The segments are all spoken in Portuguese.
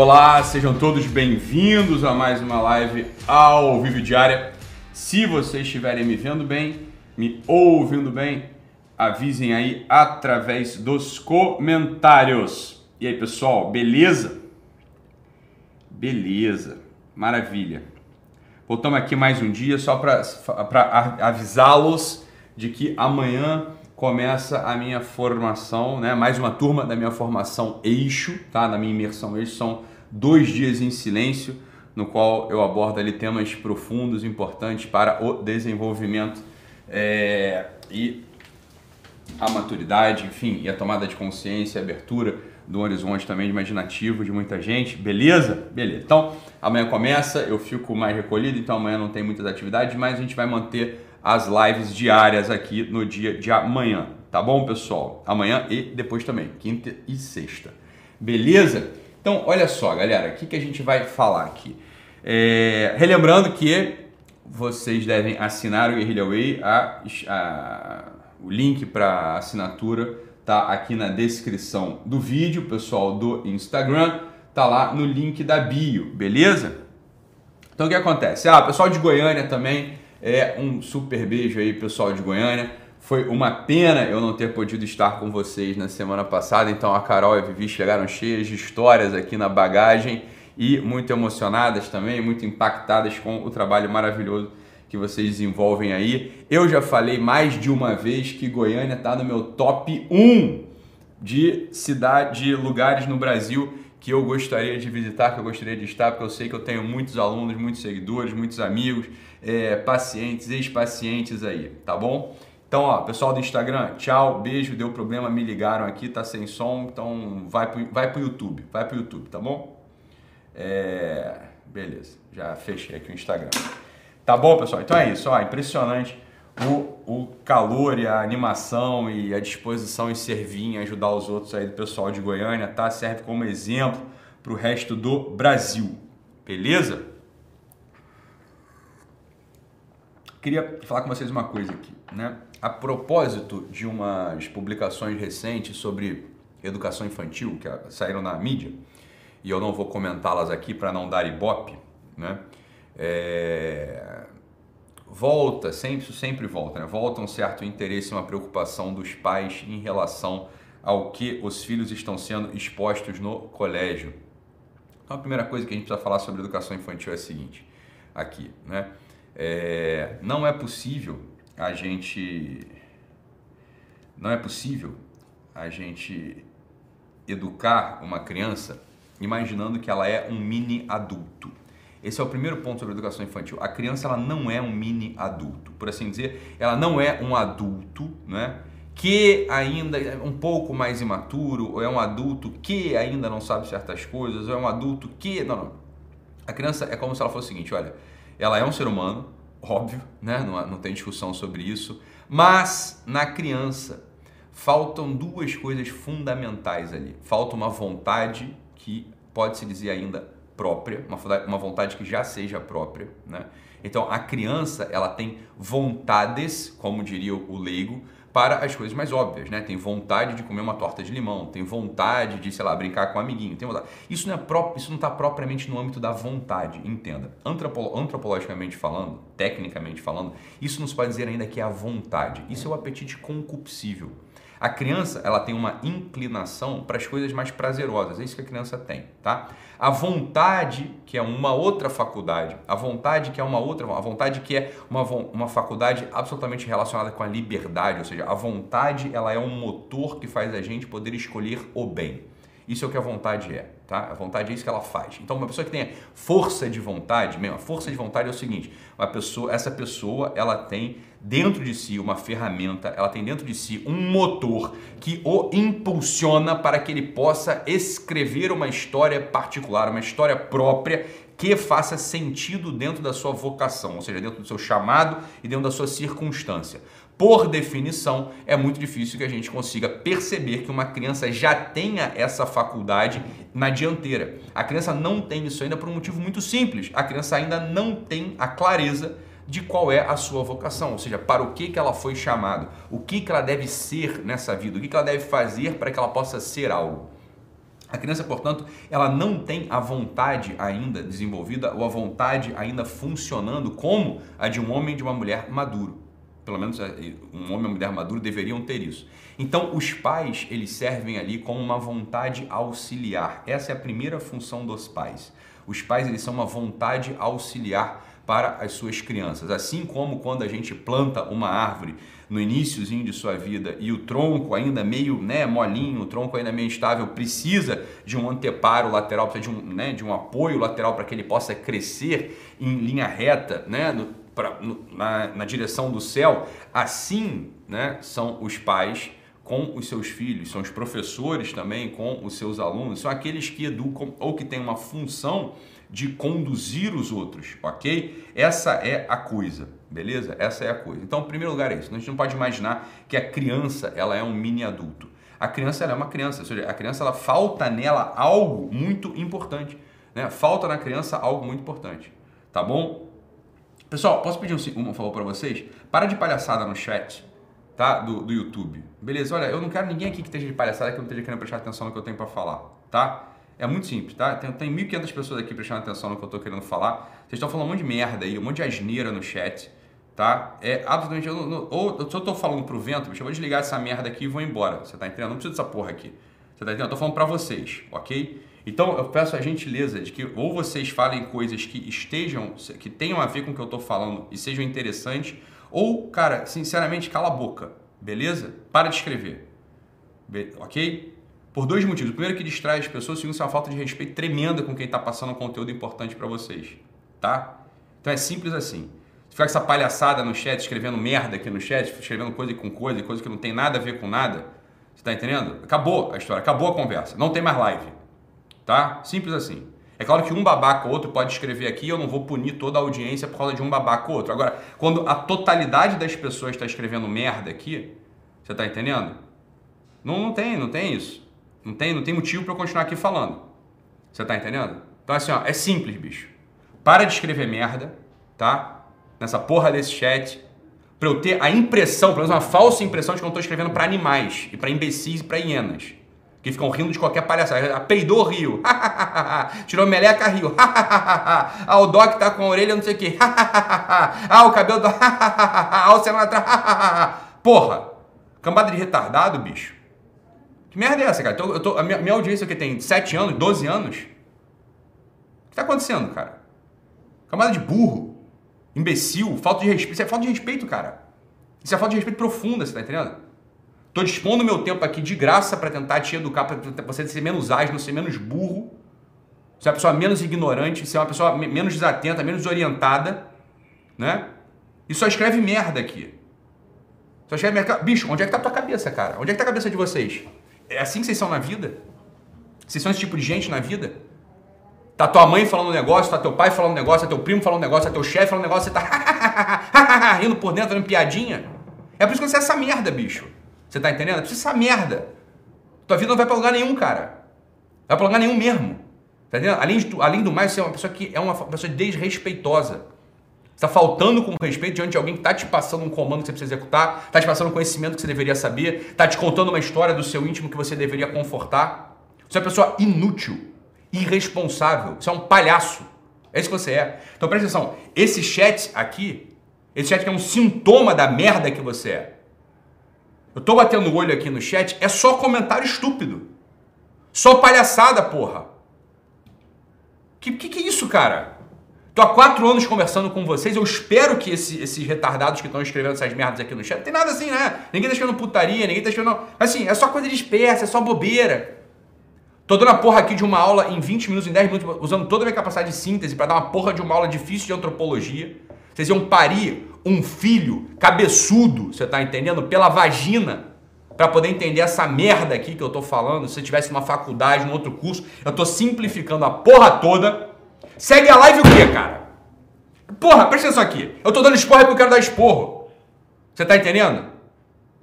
Olá, sejam todos bem-vindos a mais uma live ao vivo diária. Se vocês estiverem me vendo bem, me ouvindo bem, avisem aí através dos comentários. E aí, pessoal, beleza? Beleza, maravilha. Voltamos aqui mais um dia só para avisá-los de que amanhã começa a minha formação, né? Mais uma turma da minha formação eixo, tá? Da minha imersão eixo são dois dias em silêncio, no qual eu abordo ali temas profundos, importantes para o desenvolvimento é, e a maturidade, enfim, e a tomada de consciência, a abertura do horizonte também imaginativo de muita gente, beleza? Beleza. Então, amanhã começa, eu fico mais recolhido, então amanhã não tem muitas atividades, mas a gente vai manter as lives diárias aqui no dia de amanhã, tá bom, pessoal? Amanhã e depois também, quinta e sexta. Beleza? Então, olha só, galera, o que, que a gente vai falar aqui? É, relembrando que vocês devem assinar o Guerrilla Way, a, a, o link para assinatura tá aqui na descrição do vídeo, pessoal do Instagram, tá lá no link da bio, beleza? Então o que acontece? Ah, pessoal de Goiânia também é um super beijo aí, pessoal de Goiânia. Foi uma pena eu não ter podido estar com vocês na semana passada, então a Carol e a Vivi chegaram cheias de histórias aqui na bagagem e muito emocionadas também, muito impactadas com o trabalho maravilhoso que vocês desenvolvem aí. Eu já falei mais de uma vez que Goiânia está no meu top 1 de cidade, de lugares no Brasil que eu gostaria de visitar, que eu gostaria de estar, porque eu sei que eu tenho muitos alunos, muitos seguidores, muitos amigos, é, pacientes, ex-pacientes aí, tá bom? Então, ó, pessoal do Instagram, tchau, beijo, deu problema, me ligaram aqui, tá sem som, então vai pro, vai pro YouTube, vai pro YouTube, tá bom? É, beleza, já fechei aqui o Instagram. Tá bom, pessoal? Então é isso, ó, impressionante o, o calor e a animação e a disposição em servir, em ajudar os outros aí do pessoal de Goiânia, tá? Serve como exemplo para o resto do Brasil, beleza? Queria falar com vocês uma coisa aqui, né? A propósito de umas publicações recentes sobre educação infantil que saíram na mídia, e eu não vou comentá-las aqui para não dar ibope, né? É... Volta, sempre, sempre volta, né? Volta um certo interesse, uma preocupação dos pais em relação ao que os filhos estão sendo expostos no colégio. Então a primeira coisa que a gente precisa falar sobre educação infantil é a seguinte, aqui, né? É, não é possível a gente não é possível a gente educar uma criança imaginando que ela é um mini adulto. Esse é o primeiro ponto sobre educação infantil. A criança ela não é um mini adulto, por assim dizer, ela não é um adulto, né? Que ainda é um pouco mais imaturo, ou é um adulto que ainda não sabe certas coisas, ou é um adulto que. Não, não. A criança é como se ela fosse o seguinte: olha, ela é um ser humano, óbvio, né? não, não tem discussão sobre isso, mas na criança faltam duas coisas fundamentais ali. Falta uma vontade que pode se dizer ainda própria, uma vontade que já seja própria, né? Então a criança ela tem vontades, como diria o leigo, para as coisas mais óbvias, né? Tem vontade de comer uma torta de limão, tem vontade de, sei lá, brincar com um amiguinho, tem vontade. Isso não é próprio, isso não está propriamente no âmbito da vontade, entenda. Antropolo antropologicamente falando, tecnicamente falando, isso não se pode dizer ainda que é a vontade. Isso é o apetite concupiscível. A criança, ela tem uma inclinação para as coisas mais prazerosas, é isso que a criança tem, tá? A vontade, que é uma outra faculdade, a vontade que é uma outra, a vontade que é uma, uma faculdade absolutamente relacionada com a liberdade, ou seja, a vontade, ela é um motor que faz a gente poder escolher o bem. Isso é o que a vontade é, tá? A vontade é isso que ela faz. Então, uma pessoa que tem força de vontade, mesmo, a força de vontade é o seguinte: uma pessoa, essa pessoa, ela tem dentro de si uma ferramenta, ela tem dentro de si um motor que o impulsiona para que ele possa escrever uma história particular, uma história própria que faça sentido dentro da sua vocação, ou seja, dentro do seu chamado e dentro da sua circunstância por definição, é muito difícil que a gente consiga perceber que uma criança já tenha essa faculdade na dianteira. A criança não tem isso ainda por um motivo muito simples. A criança ainda não tem a clareza de qual é a sua vocação, ou seja, para o que, que ela foi chamada, o que, que ela deve ser nessa vida, o que, que ela deve fazer para que ela possa ser algo. A criança, portanto, ela não tem a vontade ainda desenvolvida ou a vontade ainda funcionando como a de um homem e de uma mulher maduro. Pelo menos é, um homem e uma mulher maduro deveriam ter isso. Então, os pais, eles servem ali como uma vontade auxiliar. Essa é a primeira função dos pais. Os pais, eles são uma vontade auxiliar para as suas crianças. Assim como quando a gente planta uma árvore no iníciozinho de sua vida e o tronco ainda meio né, molinho, o tronco ainda meio instável, precisa de um anteparo lateral, precisa de um, né, de um apoio lateral para que ele possa crescer em linha reta, né, pra, na, na direção do céu. Assim né, são os pais com os seus filhos, são os professores também com os seus alunos, são aqueles que educam ou que têm uma função de conduzir os outros, ok? Essa é a coisa, beleza? Essa é a coisa. Então, em primeiro lugar é isso. A gente não pode imaginar que a criança ela é um mini adulto. A criança ela é uma criança, ou seja, a criança ela falta nela algo muito importante, né? Falta na criança algo muito importante, tá bom? Pessoal, posso pedir um, um favor para vocês? Para de palhaçada no chat, tá? Do, do YouTube. Beleza? Olha, eu não quero ninguém aqui que esteja de palhaçada que não esteja querendo prestar atenção no que eu tenho para falar, tá? É muito simples, tá? Tem, tem 1.500 pessoas aqui prestando atenção no que eu tô querendo falar. Vocês estão falando um monte de merda aí, um monte de asneira no chat, tá? É absolutamente. Ou se eu tô falando pro vento, bicho, eu vou desligar essa merda aqui e vou embora. Você tá entendendo? Não preciso dessa porra aqui. Você tá entendendo? Eu tô falando pra vocês, ok? Então eu peço a gentileza de que ou vocês falem coisas que estejam, que tenham a ver com o que eu tô falando e sejam interessantes, ou, cara, sinceramente, cala a boca, beleza? Para de escrever, ok? Por dois motivos. O primeiro que distrai as pessoas, o segundo é uma falta de respeito tremenda com quem está passando um conteúdo importante para vocês, tá? Então é simples assim. Se ficar com essa palhaçada no chat, escrevendo merda aqui no chat, escrevendo coisa com coisa, coisa que não tem nada a ver com nada, você tá entendendo? Acabou a história, acabou a conversa, não tem mais live, tá? Simples assim. É claro que um babaca ou outro pode escrever aqui, eu não vou punir toda a audiência por causa de um babaca ou outro. Agora, quando a totalidade das pessoas está escrevendo merda aqui, você tá entendendo? Não, não tem, não tem isso. Não tem, não tem motivo para eu continuar aqui falando. Você tá entendendo? Então assim, ó, é simples, bicho. Para de escrever merda, tá? Nessa porra desse chat. Pra eu ter a impressão, pelo menos uma falsa impressão de que eu tô escrevendo para animais, e para imbecis e para hienas. Que ficam rindo de qualquer palhaçada. Peidou, rio. Tirou meleca, rio. ah, o Doc tá com a orelha não sei o quê. ah, o cabelo do... ah, o cenário atrás. Porra. Cambada de retardado, bicho. Que merda é essa, cara? Eu tô, a minha, minha audiência que tem 7 anos, 12 anos. O que tá acontecendo, cara? Camada de burro, imbecil, falta de respeito. Isso é falta de respeito, cara. Isso é falta de respeito profunda, você tá entendendo? Tô dispondo meu tempo aqui de graça para tentar te educar, para você ser menos ágil, ser menos burro, ser uma pessoa menos ignorante, ser uma pessoa menos desatenta, menos orientada, né? E só escreve merda aqui. Só escreve merda. Bicho, onde é que tá a tua cabeça, cara? Onde é que tá a cabeça de vocês? É assim que vocês são na vida? Vocês são esse tipo de gente na vida? Tá tua mãe falando um negócio, tá teu pai falando um negócio, tá teu primo falando um negócio, tá teu chefe falando um negócio, você tá rindo por dentro, dando piadinha. É por isso que você é essa merda, bicho. Você tá entendendo? É por isso essa merda. Tua vida não vai pra lugar nenhum, cara. Vai pra lugar nenhum mesmo. Tá entendendo? Além, de, além do mais, você é uma pessoa que é uma pessoa desrespeitosa está faltando com respeito diante de alguém que está te passando um comando que você precisa executar, está te passando um conhecimento que você deveria saber, está te contando uma história do seu íntimo que você deveria confortar. Você é uma pessoa inútil, irresponsável, você é um palhaço. É isso que você é. Então presta atenção, esse chat aqui, esse chat é um sintoma da merda que você é. Eu tô batendo o olho aqui no chat, é só comentário estúpido. Só palhaçada, porra. Que que, que é isso, cara? Tô há quatro anos conversando com vocês. Eu espero que esse, esses retardados que estão escrevendo essas merdas aqui no chat. Não tem nada assim, né? Ninguém tá escrevendo putaria, ninguém tá escrevendo. Assim, é só coisa dispersa, é só bobeira. Tô dando a porra aqui de uma aula em 20 minutos, em 10 minutos, usando toda a minha capacidade de síntese para dar uma porra de uma aula difícil de antropologia. Vocês iam parir um filho cabeçudo, você tá entendendo? Pela vagina. Para poder entender essa merda aqui que eu tô falando. Se você tivesse uma faculdade, um outro curso, eu tô simplificando a porra toda Segue a live o quê, cara? Porra, presta atenção aqui. Eu tô dando esporro porque eu quero dar esporro. Você tá entendendo?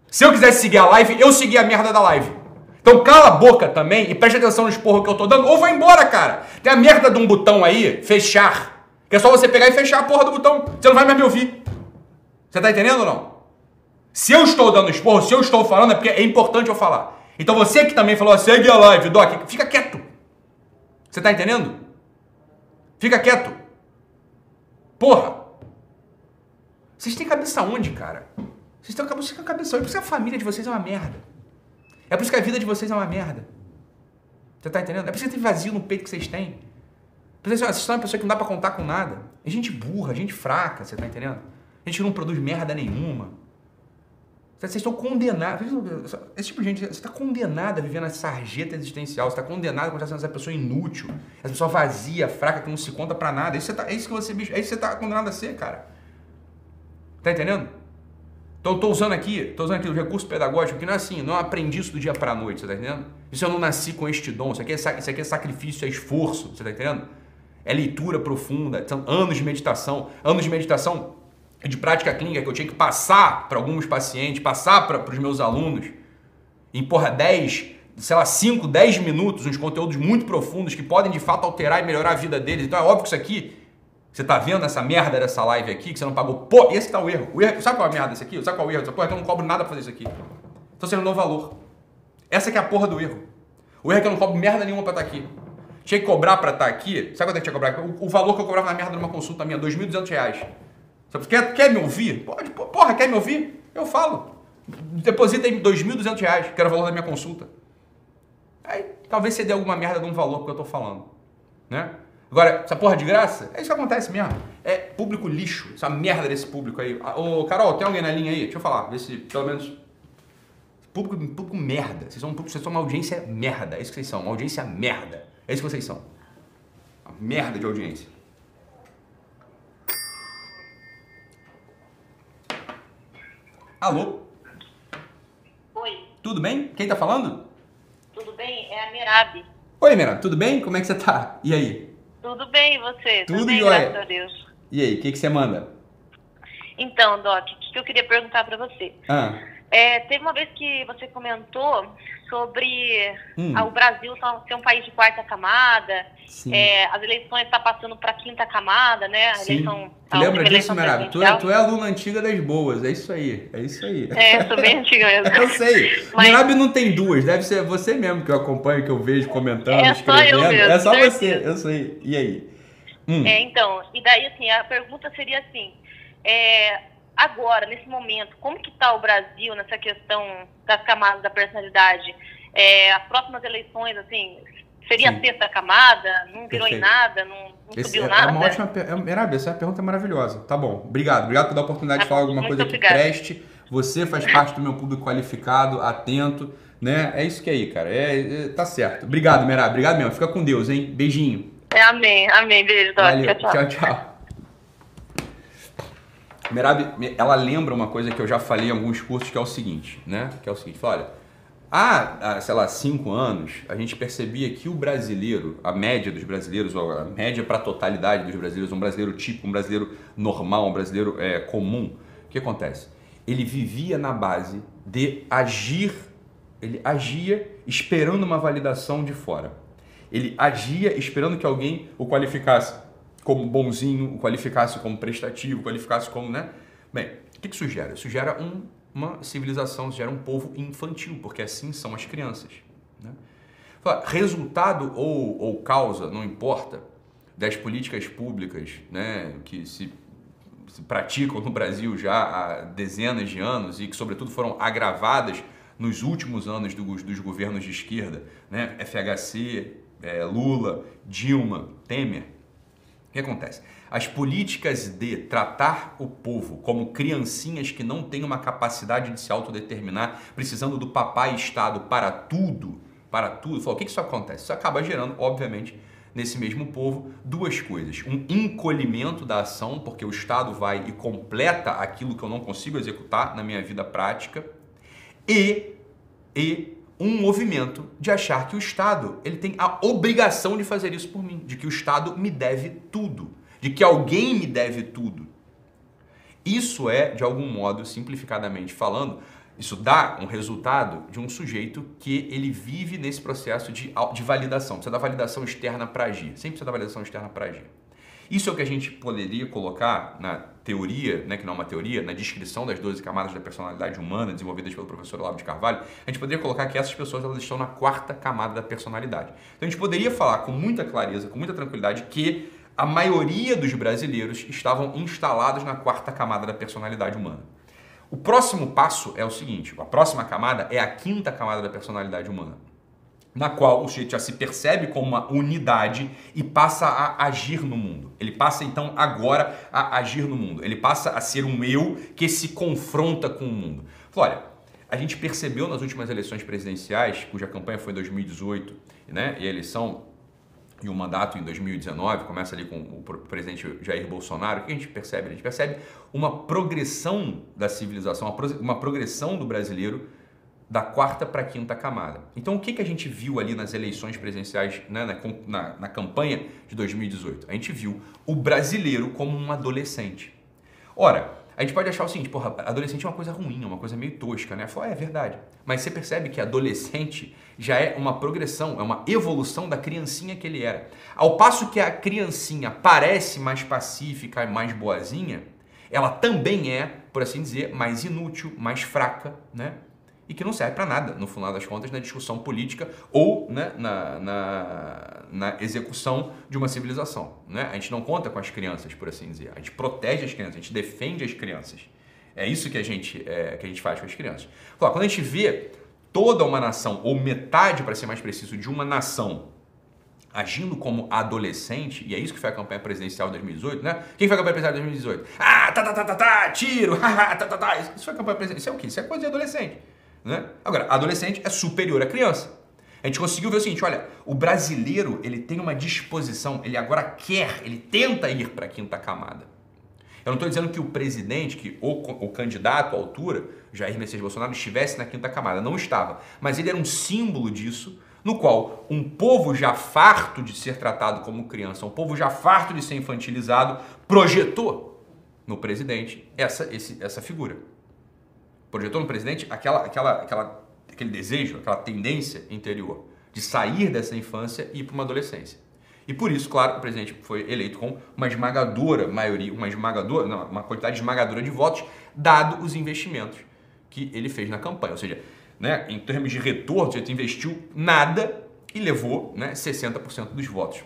Se eu quisesse seguir a live, eu segui a merda da live. Então cala a boca também e preste atenção no esporro que eu tô dando ou vai embora, cara. Tem a merda de um botão aí, fechar. Que é só você pegar e fechar a porra do botão. Você não vai mais me ouvir. Você tá entendendo ou não? Se eu estou dando esporro, se eu estou falando, é porque é importante eu falar. Então você que também falou, segue a live, Doc, fica quieto. Você tá entendendo? Fica quieto. Porra. Vocês têm cabeça onde, cara? Vocês têm cabeça, cabeça onde? Por isso a família de vocês é uma merda. É por isso que a vida de vocês é uma merda. Você tá entendendo? É por isso que tem vazio no peito que vocês têm. Vocês são uma pessoa que não dá pra contar com nada. É gente burra, gente fraca, você tá entendendo? A gente não produz merda nenhuma. Vocês estão condenados. Esse tipo de gente, você está condenado a viver na sarjeta existencial. Você está condenado a continuar sendo essa pessoa inútil. Essa pessoa vazia, fraca, que não se conta pra nada. É isso, tá, é isso que você, é isso que você está condenado a ser, cara. Tá entendendo? Então tô usando aqui, tô usando aqui o recurso pedagógico, que não é assim, não aprendi isso do dia pra noite, você tá entendendo? Isso eu não nasci com este dom, isso aqui é, isso aqui é sacrifício, é esforço, você tá entendendo? É leitura profunda, são anos de meditação, anos de meditação de prática clínica que eu tinha que passar para alguns pacientes, passar para os meus alunos, em porra 10, sei lá, 5, 10 minutos, uns conteúdos muito profundos que podem de fato alterar e melhorar a vida deles. Então é óbvio que isso aqui, você tá vendo essa merda dessa live aqui, que você não pagou, pô, esse tá o erro. O erro sabe qual é a merda desse aqui? Sabe qual é o erro? Porra, então eu não cobro nada pra fazer isso aqui. Você não dá valor. Essa que é a porra do erro. O erro é que eu não cobro merda nenhuma pra estar tá aqui. Tinha que cobrar pra estar tá aqui, sabe quanto é que tinha que cobrar? O, o valor que eu cobrava na merda numa consulta minha, R$ 2.200. Quer, quer me ouvir? Pode, porra, quer me ouvir? Eu falo. Deposita aí R$ 2.200, que era o valor da minha consulta. Aí talvez você dê alguma merda de um valor que eu tô falando. Né? Agora, essa porra de graça, é isso que acontece mesmo. É público lixo, essa merda desse público aí. Ah, ô, Carol, tem alguém na linha aí? Deixa eu falar, ver se pelo menos. Público, público merda. Vocês são, vocês são uma audiência merda. É isso que vocês são, uma audiência merda. É isso que vocês são. Uma merda de audiência. Alô? Oi. Tudo bem? Quem tá falando? Tudo bem? É a Mirabi. Oi, Mirabi, tudo bem? Como é que você tá? E aí? Tudo bem, e você? Tudo bem, jóia. graças a Deus. E aí, o que, que você manda? Então, Doc, o que eu queria perguntar para você? Ah. É, teve uma vez que você comentou sobre Hum. ah, o Brasil ser um país de quarta camada, é, as eleições estão passando para quinta camada, né? A Sim. eleição, a lembra última disso, Mirabi? Tu é, tu é aluna antiga das boas, é isso aí, é isso aí. É, sou bem antiga mesmo. Eu sei. Mas- Mirabi não tem duas, deve ser você mesmo que eu acompanho, que eu vejo comentando, É só eu escrevendo. mesmo, é só você, certeza. eu sei. E aí? Hum. É, então, e daí assim, a pergunta seria assim, é, agora, nesse momento, como que está o Brasil nessa questão das camadas da personalidade? É, as próximas eleições, assim, seria Sim. a sexta camada? Não virou Perfeito. em nada? Não, não Esse subiu é, nada? é uma ótima pergunta. Mirabi, essa pergunta é maravilhosa. Tá bom. Obrigado. Obrigado por dar a oportunidade de falar bom, alguma coisa que obrigada. preste. Você faz parte do meu público qualificado, atento, né? É isso que é aí, cara. É, é- tá certo. Obrigado, Mirabi. Obrigado mesmo. Fica com Deus, hein? Beijinho. É, amém, amém. Beijo. Tchau, tchau. tchau. tchau. Merab, ela lembra uma coisa que eu já falei em alguns cursos, que é o seguinte, né? Que é o seguinte, olha, há, sei lá, cinco anos, a gente percebia que o brasileiro, a média dos brasileiros, ou a média para a totalidade dos brasileiros, um brasileiro típico, um brasileiro normal, um brasileiro é, comum, o que acontece? Ele vivia na base de agir, ele agia esperando uma validação de fora. Ele agia esperando que alguém o qualificasse como bonzinho, qualificasse como prestativo, qualificasse como, né? Bem, o que gera? Isso gera um, uma civilização, isso gera um povo infantil, porque assim são as crianças. Né? Resultado ou, ou causa, não importa, das políticas públicas né, que se, se praticam no Brasil já há dezenas de anos e que, sobretudo, foram agravadas nos últimos anos do- dos governos de esquerda, né? FHC, eh, Lula, Dilma, Temer. Que acontece? As políticas de tratar o povo como criancinhas que não têm uma capacidade de se autodeterminar, precisando do papai Estado para tudo, para tudo, Fala, o que que isso acontece? Isso acaba gerando, obviamente, nesse mesmo povo, duas coisas. Um encolhimento da ação, porque o Estado vai e completa aquilo que eu não consigo executar na minha vida prática, e, e um movimento de achar que o Estado ele tem a obrigação de fazer isso por mim, de que o Estado me deve tudo, de que alguém me deve tudo. Isso é, de algum modo, simplificadamente falando, isso dá um resultado de um sujeito que ele vive nesse processo de, de validação, precisa da validação externa para agir, sempre precisa da validação externa para agir. Isso é o que a gente poderia colocar na teoria, né, que não é uma teoria, na descrição das 12 camadas da personalidade humana desenvolvidas pelo professor Olavo de Carvalho, a gente poderia colocar que essas pessoas elas estão na quarta camada da personalidade. Então a gente poderia falar com muita clareza, com muita tranquilidade, que a maioria dos brasileiros estavam instalados na quarta camada da personalidade humana. O próximo passo é o seguinte: a próxima camada é a quinta camada da personalidade humana na qual o sujeito já se percebe como uma unidade e passa a agir no mundo. Ele passa então agora a agir no mundo. Ele passa a ser um eu que se confronta com o mundo. Olha, a gente percebeu nas últimas eleições presidenciais, cuja campanha foi em 2018, né, e a eleição e o mandato em 2019, começa ali com o presidente Jair Bolsonaro, o que a gente percebe? A gente percebe uma progressão da civilização, uma progressão do brasileiro da quarta para a quinta camada. Então, o que, que a gente viu ali nas eleições presidenciais, né, na, na, na, campanha de 2018? A gente viu o brasileiro como um adolescente. Ora, a gente pode achar o seguinte, porra, adolescente é uma coisa ruim, é uma coisa meio tosca, né? Fala, é, é verdade. Mas você percebe que adolescente já é uma progressão, é uma evolução da criancinha que ele era. Ao passo que a criancinha parece mais pacífica e mais boazinha, ela também é, por assim dizer, mais inútil, mais fraca, né? E que não serve para nada, no final das contas, na discussão política ou né, na, na, na, execução de uma civilização. Né? A gente não conta com as crianças, por assim dizer. A gente protege as crianças, a gente defende as crianças. É isso que a gente, é, que a gente faz com as crianças. Quando a gente vê toda uma nação, ou metade, para ser mais preciso, de uma nação agindo como adolescente, e é isso que foi a campanha presidencial de 2018, né? Quem foi a campanha presidencial de 2018? Ah, tá, tá, tá, tá, tá, tiro, tá, tá, tá. Isso foi a campanha presidencial. Isso é o quê? Isso é coisa de adolescente. Né? Agora, adolescente é superior à criança. A gente conseguiu ver o seguinte, olha, o brasileiro ele tem uma disposição, ele agora quer, ele tenta ir para a quinta camada. Eu não estou dizendo que o presidente, que o, o candidato à altura, Jair Messias Bolsonaro, estivesse na quinta camada. Não estava. Mas ele era um símbolo disso, no qual um povo já farto de ser tratado como criança, um povo já farto de ser infantilizado, projetou no presidente essa, esse, essa figura projetou no presidente aquela, aquela, aquela, aquele desejo, aquela tendência interior de sair dessa infância e ir para uma adolescência. E por isso, claro, o presidente foi eleito com uma esmagadora maioria, uma esmagadora, não, uma quantidade esmagadora de votos, dado os investimentos que ele fez na campanha. Ou seja, né, em termos de retorno, ele investiu nada e levou né, 60% dos votos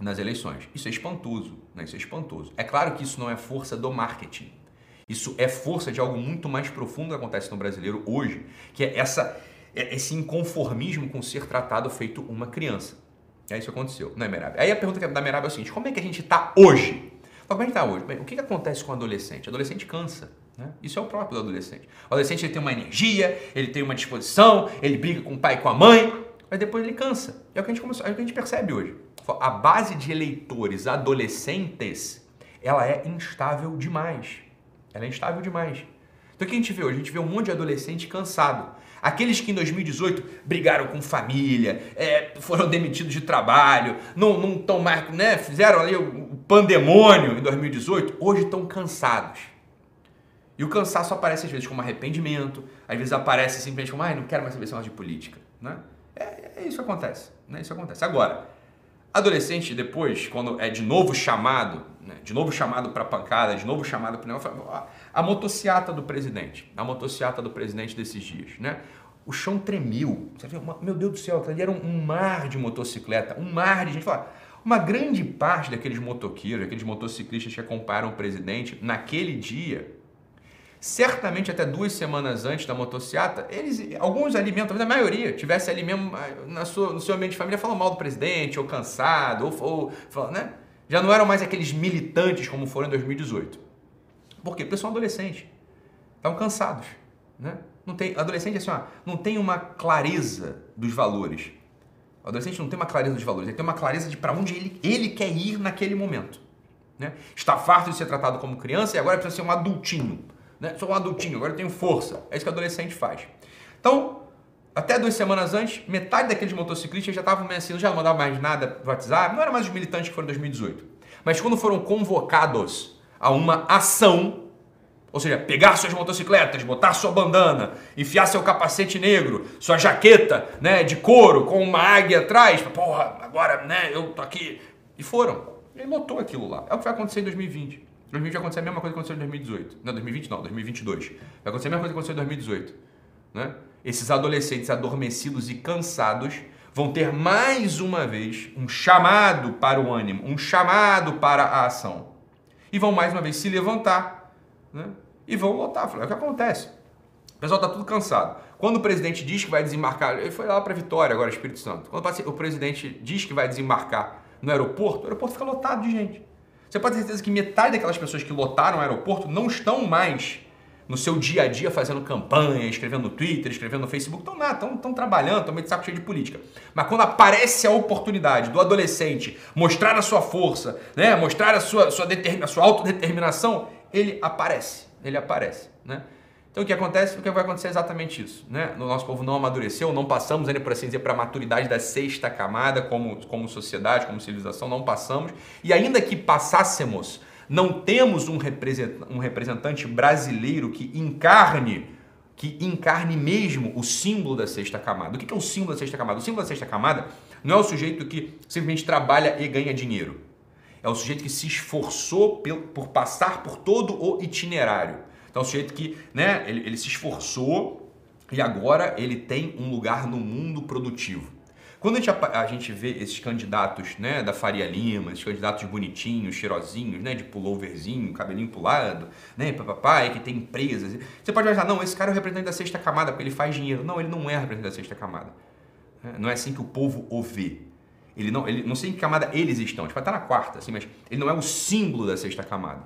nas eleições. Isso é espantoso, né? Isso é espantoso. É claro que isso não é força do marketing. Isso é força de algo muito mais profundo que acontece no brasileiro hoje, que é essa, é esse inconformismo com ser tratado feito uma criança. É isso que aconteceu, não é, Merab? Aí a pergunta da Merab é a seguinte: como é que a gente está hoje? Como é que está hoje? Bem, o que, que acontece com o adolescente? O adolescente cansa. Né? Isso é o próprio do adolescente. O adolescente ele tem uma energia, ele tem uma disposição, ele briga com o pai e com a mãe, mas depois ele cansa. É o que a gente, começou, é o que a gente percebe hoje. A base de eleitores adolescentes ela é instável demais. Ela é instável demais. Então o que a gente vê hoje? A gente vê um monte de adolescente cansado. Aqueles que em 2018 brigaram com família, é, foram demitidos de trabalho, não estão mais, né, fizeram ali o pandemônio em 2018, hoje estão cansados. E o cansaço aparece às vezes como arrependimento, às vezes aparece simplesmente como, ai, não quero mais saber mais de política. Né? É, é, isso acontece. Né? Isso acontece. Agora, adolescente depois, quando é de novo chamado né? de novo chamado para pancada, de novo chamado para a motociata do presidente, a motociata do presidente desses dias, né? O chão tremeu. Você meu Deus do céu, ali era um mar de motocicleta, um mar de gente. Uma grande parte daqueles motoqueiros, aqueles motociclistas que acompanharam o presidente naquele dia, certamente até duas semanas antes da motociata, eles, alguns alimentos, a maioria, tivesse ali mesmo ah, na sua, no seu ambiente de família falando mal do presidente, ou cansado, ou, ou né? Já não eram mais aqueles militantes como foram em 2018. Por quê? Porque são adolescentes. Estão cansados. Né? Não tem, adolescente assim, ó, não tem uma clareza dos valores. O adolescente não tem uma clareza dos valores, ele tem uma clareza de para onde ele, ele quer ir naquele momento. Né? Está farto de ser tratado como criança e agora precisa ser um adultinho. Né? Sou um adultinho, agora eu tenho força. É isso que o adolescente faz. Então, até duas semanas antes, metade daqueles motociclistas já estavam assim, já não mandavam mais nada no WhatsApp, não era mais os militantes que foram em 2018. Mas quando foram convocados a uma ação, ou seja, pegar suas motocicletas, botar sua bandana, enfiar seu capacete negro, sua jaqueta né, de couro com uma águia atrás, porra, agora né, eu tô aqui. E foram. Ele lotou aquilo lá. É o que vai acontecer em 2020. Em 2020 vai acontecer a mesma coisa que aconteceu em 2018. Não, 2020 não, 2022. Vai acontecer a mesma coisa que aconteceu em 2018. Né? Esses adolescentes adormecidos e cansados vão ter mais uma vez um chamado para o ânimo, um chamado para a ação. E vão mais uma vez se levantar né? e vão lotar. É o que acontece. O pessoal está tudo cansado. Quando o presidente diz que vai desembarcar, ele foi lá para Vitória, agora Espírito Santo. Quando o presidente diz que vai desembarcar no aeroporto, o aeroporto fica lotado de gente. Você pode ter certeza que metade daquelas pessoas que lotaram o aeroporto não estão mais no seu dia a dia fazendo campanha, escrevendo no Twitter, escrevendo no Facebook, estão nada, estão, trabalhando, estão meio de saco cheio de política. Mas quando aparece a oportunidade do adolescente mostrar a sua força, né, mostrar a sua, sua, a sua autodeterminação, ele aparece, ele aparece, né? Então o que acontece? O que vai acontecer é exatamente isso, né? O nosso povo não amadureceu, não passamos ainda, por assim dizer, para a maturidade da sexta camada como, como sociedade, como civilização, não passamos. E ainda que passássemos, não temos um representante brasileiro que encarne que encarne mesmo o símbolo da sexta camada. O que é o símbolo da sexta camada? O símbolo da sexta camada não é o sujeito que simplesmente trabalha e ganha dinheiro. É o sujeito que se esforçou por passar por todo o itinerário. Então, é o sujeito que né, ele, ele se esforçou e agora ele tem um lugar no mundo produtivo. Quando a gente, a gente vê esses candidatos né, da Faria Lima, esses candidatos bonitinhos, cheirosinhos, né, de pulloverzinho, cabelinho pulado, né, papai, que tem empresas, você pode pensar, não, esse cara é o representante da sexta camada porque ele faz dinheiro. Não, ele não é representante da sexta camada. É, não é assim que o povo o vê. Ele não, ele, não sei em que camada eles estão, vai estar na quarta, assim, mas ele não é o símbolo da sexta camada.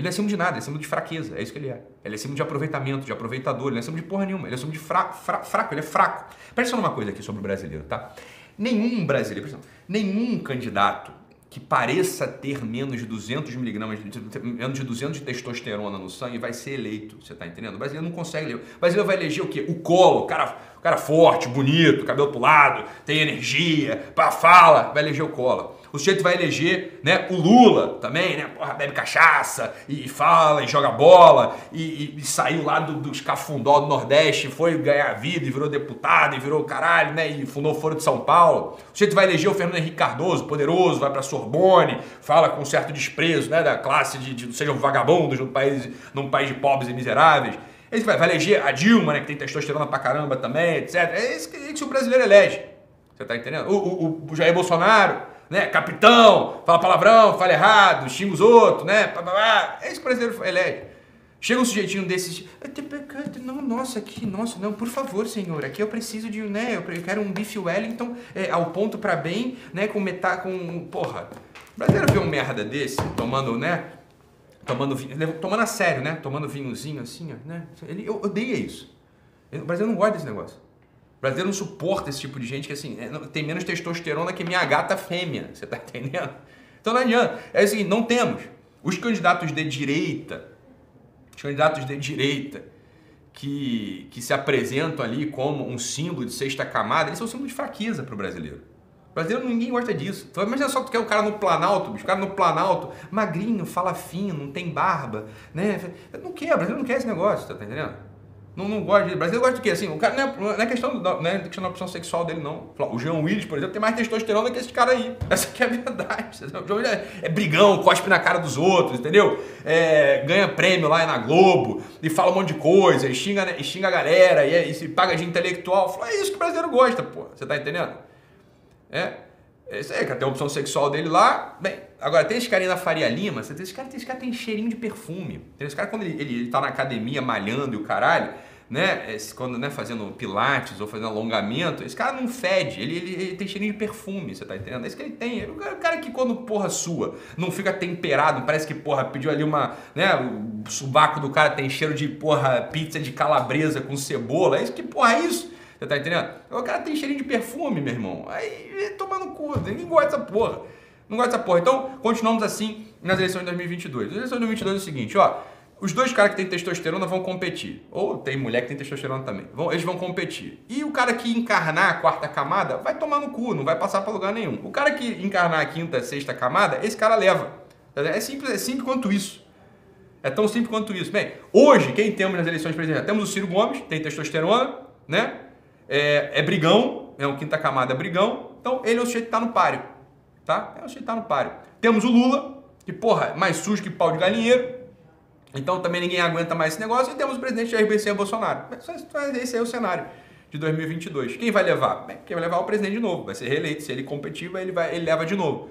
Ele é símbolo de nada, ele é símbolo de fraqueza, é isso que ele é. Ele é símbolo de aproveitamento, de aproveitador, ele é símbolo de porra nenhuma, ele é símbolo de fra, fra, fraco, ele é fraco. Presta numa coisa aqui sobre o brasileiro, tá? Nenhum brasileiro, presta, nenhum candidato que pareça ter menos de 200 miligramas, menos de 200 de testosterona no sangue vai ser eleito, você tá entendendo? O brasileiro não consegue ler. O brasileiro vai eleger o quê? O colo, o cara, o cara forte, bonito, cabelo pro lado, tem energia, pra fala, vai eleger o colo. O sujeito vai eleger né, o Lula também, né? Porra, bebe cachaça e fala e joga bola e, e, e saiu lá do, dos cafundó do Nordeste, foi ganhar vida e virou deputado e virou caralho, né? E fundou o Foro de São Paulo. O sujeito vai eleger o Fernando Henrique Cardoso, poderoso, vai pra Sorbonne, fala com certo desprezo né, da classe de, de sejam vagabundos num país, num país de pobres e miseráveis. Ele vai, vai eleger a Dilma, né, que tem testosterona pra caramba também, etc. É isso que, é isso que o brasileiro elege. Você tá entendendo? O, o, o Jair Bolsonaro né? Capitão, fala palavrão, fala errado, xinga os outros, né? É isso que o brasileiro elege. Chega um sujeitinho desses, não, nossa, aqui, nossa, não, por favor, senhor, aqui eu preciso de, né, eu quero um bife Wellington é, ao ponto para bem, né, com metade, com, porra. O brasileiro vê um merda desse, tomando, né, tomando vinho, tomando a sério, né, tomando vinhozinho assim, né, ele odeia isso. O brasileiro não gosta desse negócio. O brasileiro não suporta esse tipo de gente que assim, é, tem menos testosterona que minha gata fêmea. Você tá entendendo? Então não adianta. É seguinte, não temos. Os candidatos de direita, os candidatos de direita que, que se apresentam ali como um símbolo de sexta camada, eles são um símbolo de fraqueza para o brasileiro. O brasileiro ninguém gosta disso. Então, imagina só que tu quer o cara no Planalto, o cara no Planalto, magrinho, fala fino, não tem barba, né? Não quer, o brasileiro não quer esse negócio, tá entendendo? Não, não gosta de. Brasileiro gosta de quê? Assim, o cara não é, não é questão, da, não é questão da opção sexual dele, não. O João Willis, por exemplo, tem mais testosterona que esse cara aí. Essa aqui é a verdade. O Willis é, é brigão, cospe na cara dos outros, entendeu? É, ganha prêmio lá na Globo e fala um monte de coisa, e xinga, e xinga a galera, e, é, e se paga de intelectual. Fala, é isso que o brasileiro gosta, pô. Você tá entendendo? É. É isso aí, cara. Tem a opção sexual dele lá. Bem, agora tem esse carinha da Faria Lima. Você tem esse cara, esse cara tem cheirinho de perfume. Tem esse cara, quando ele, ele, ele tá na academia malhando e o caralho, né? Esse, quando né, fazendo pilates ou fazendo alongamento, esse cara não fede, ele, ele, ele, tem cheirinho de perfume, você tá entendendo? É isso que ele tem. Cara, o cara que quando porra sua não fica temperado, parece que porra pediu ali uma, né? O subaco do cara tem cheiro de porra pizza de calabresa com cebola. É isso que porra é isso? Você tá entendendo? O cara tem cheirinho de perfume, meu irmão. Aí toma no cu, ninguém gosta dessa porra. Não gosta dessa porra. Então, continuamos assim nas eleições de 2022. As eleições de 2022 é o seguinte, ó. Os dois caras que têm testosterona vão competir. Ou tem mulher que tem testosterona também. Vão, eles vão competir. E o cara que encarnar a quarta camada vai tomar no cu, não vai passar para lugar nenhum. O cara que encarnar a quinta, sexta camada, esse cara leva. É simples, é simples quanto isso. É tão simples quanto isso. Bem, hoje, quem temos nas eleições presidenciais? Temos o Ciro Gomes, tem testosterona, né? É, é brigão, é um quinta camada brigão, então ele é o sujeito que está no páreo, tá? É o sujeito que está no páreo. Temos o Lula, que porra, mais sujo que pau de galinheiro. Então também ninguém aguenta mais esse negócio. E temos o presidente da RBC, Bolsonaro. Esse é o cenário de 2022. Quem vai levar? Bem, quem vai levar é o presidente de novo. Vai ser reeleito. Se ele competir, ele, vai, ele leva de novo.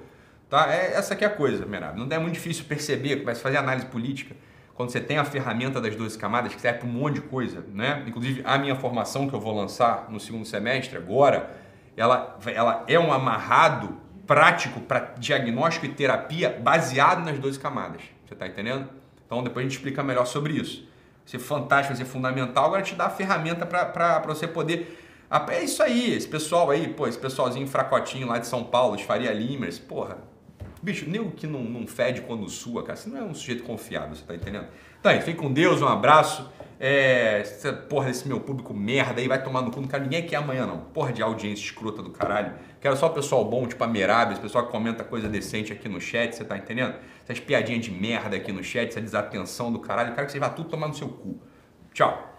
Tá? É, essa aqui é a coisa, Merab. Não é muito difícil perceber, começa a fazer análise política. Quando você tem a ferramenta das 12 camadas, que serve para um monte de coisa, né? Inclusive, a minha formação que eu vou lançar no segundo semestre, agora, ela, ela é um amarrado prático para diagnóstico e terapia baseado nas 12 camadas. Você está entendendo? Então, depois a gente explica melhor sobre isso. Ser fantástico, ser fundamental, agora te dá a ferramenta para você poder é isso aí, esse pessoal aí, pô, esse pessoalzinho fracotinho lá de São Paulo, de Faria Limers, porra, Bicho, nego que não, não fede quando sua, cara, você não é um sujeito confiável, você tá entendendo? Então aí, fique com Deus, um abraço. É, essa porra desse meu público merda aí vai tomar no cu, não quero ninguém aqui amanhã não. Porra de audiência escrota do caralho. Quero só o pessoal bom, tipo a Merab, esse pessoal que comenta coisa decente aqui no chat, você tá entendendo? Essas piadinhas de merda aqui no chat, essa desatenção do caralho, quero que você vá tudo tomar no seu cu. Tchau.